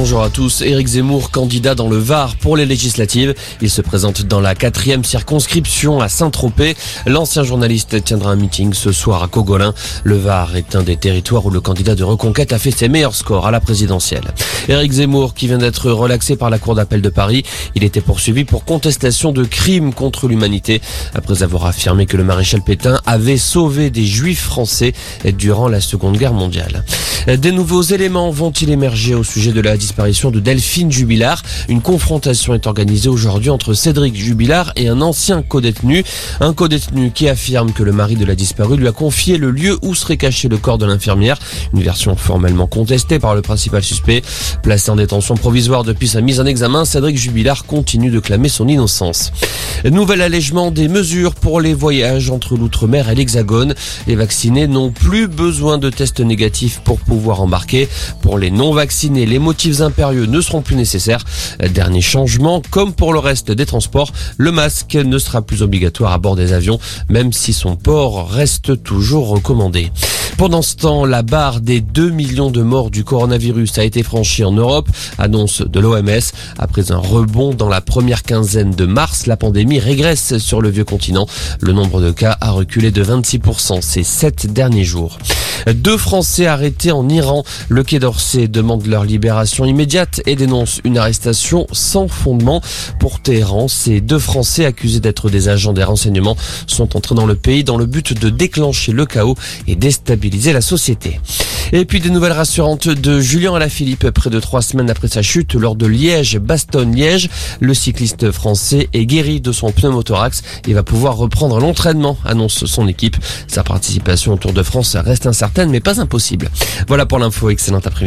Bonjour à tous. Éric Zemmour, candidat dans le Var pour les législatives. Il se présente dans la quatrième circonscription à Saint-Tropez. L'ancien journaliste tiendra un meeting ce soir à Cogolin. Le Var est un des territoires où le candidat de Reconquête a fait ses meilleurs scores à la présidentielle. Éric Zemmour, qui vient d'être relaxé par la Cour d'appel de Paris, il était poursuivi pour contestation de crimes contre l'humanité après avoir affirmé que le maréchal Pétain avait sauvé des juifs français durant la Seconde Guerre mondiale. Des nouveaux éléments vont-ils émerger au sujet de la disparition de Delphine Jubilard Une confrontation est organisée aujourd'hui entre Cédric Jubilard et un ancien codétenu. Un codétenu qui affirme que le mari de la disparue lui a confié le lieu où serait caché le corps de l'infirmière. Une version formellement contestée par le principal suspect. Placé en détention provisoire depuis sa mise en examen, Cédric Jubilard continue de clamer son innocence. Nouvel allègement des mesures pour les voyages entre l'outre-mer et l'hexagone. Les vaccinés n'ont plus besoin de tests négatifs pour pouvoir embarquer. Pour les non-vaccinés, les motifs impérieux ne seront plus nécessaires. Dernier changement, comme pour le reste des transports, le masque ne sera plus obligatoire à bord des avions, même si son port reste toujours recommandé. Pendant ce temps, la barre des 2 millions de morts du coronavirus a été franchie en Europe, annonce de l'OMS. Après un rebond dans la première quinzaine de mars, la pandémie régresse sur le vieux continent. Le nombre de cas a reculé de 26% ces sept derniers jours. Deux Français arrêtés en Iran. Le Quai d'Orsay demande leur libération immédiate et dénonce une arrestation sans fondement. Pour Téhéran, ces deux Français accusés d'être des agents des renseignements sont entrés dans le pays dans le but de déclencher le chaos et déstabiliser la société. Et puis des nouvelles rassurantes de Julien Alaphilippe près de trois semaines après sa chute lors de Liège-Bastogne-Liège. Le cycliste français est guéri de son pneumothorax et va pouvoir reprendre l'entraînement, annonce son équipe. Sa participation au Tour de France reste incertaine mais pas impossible. Voilà pour l'info, excellent après-midi.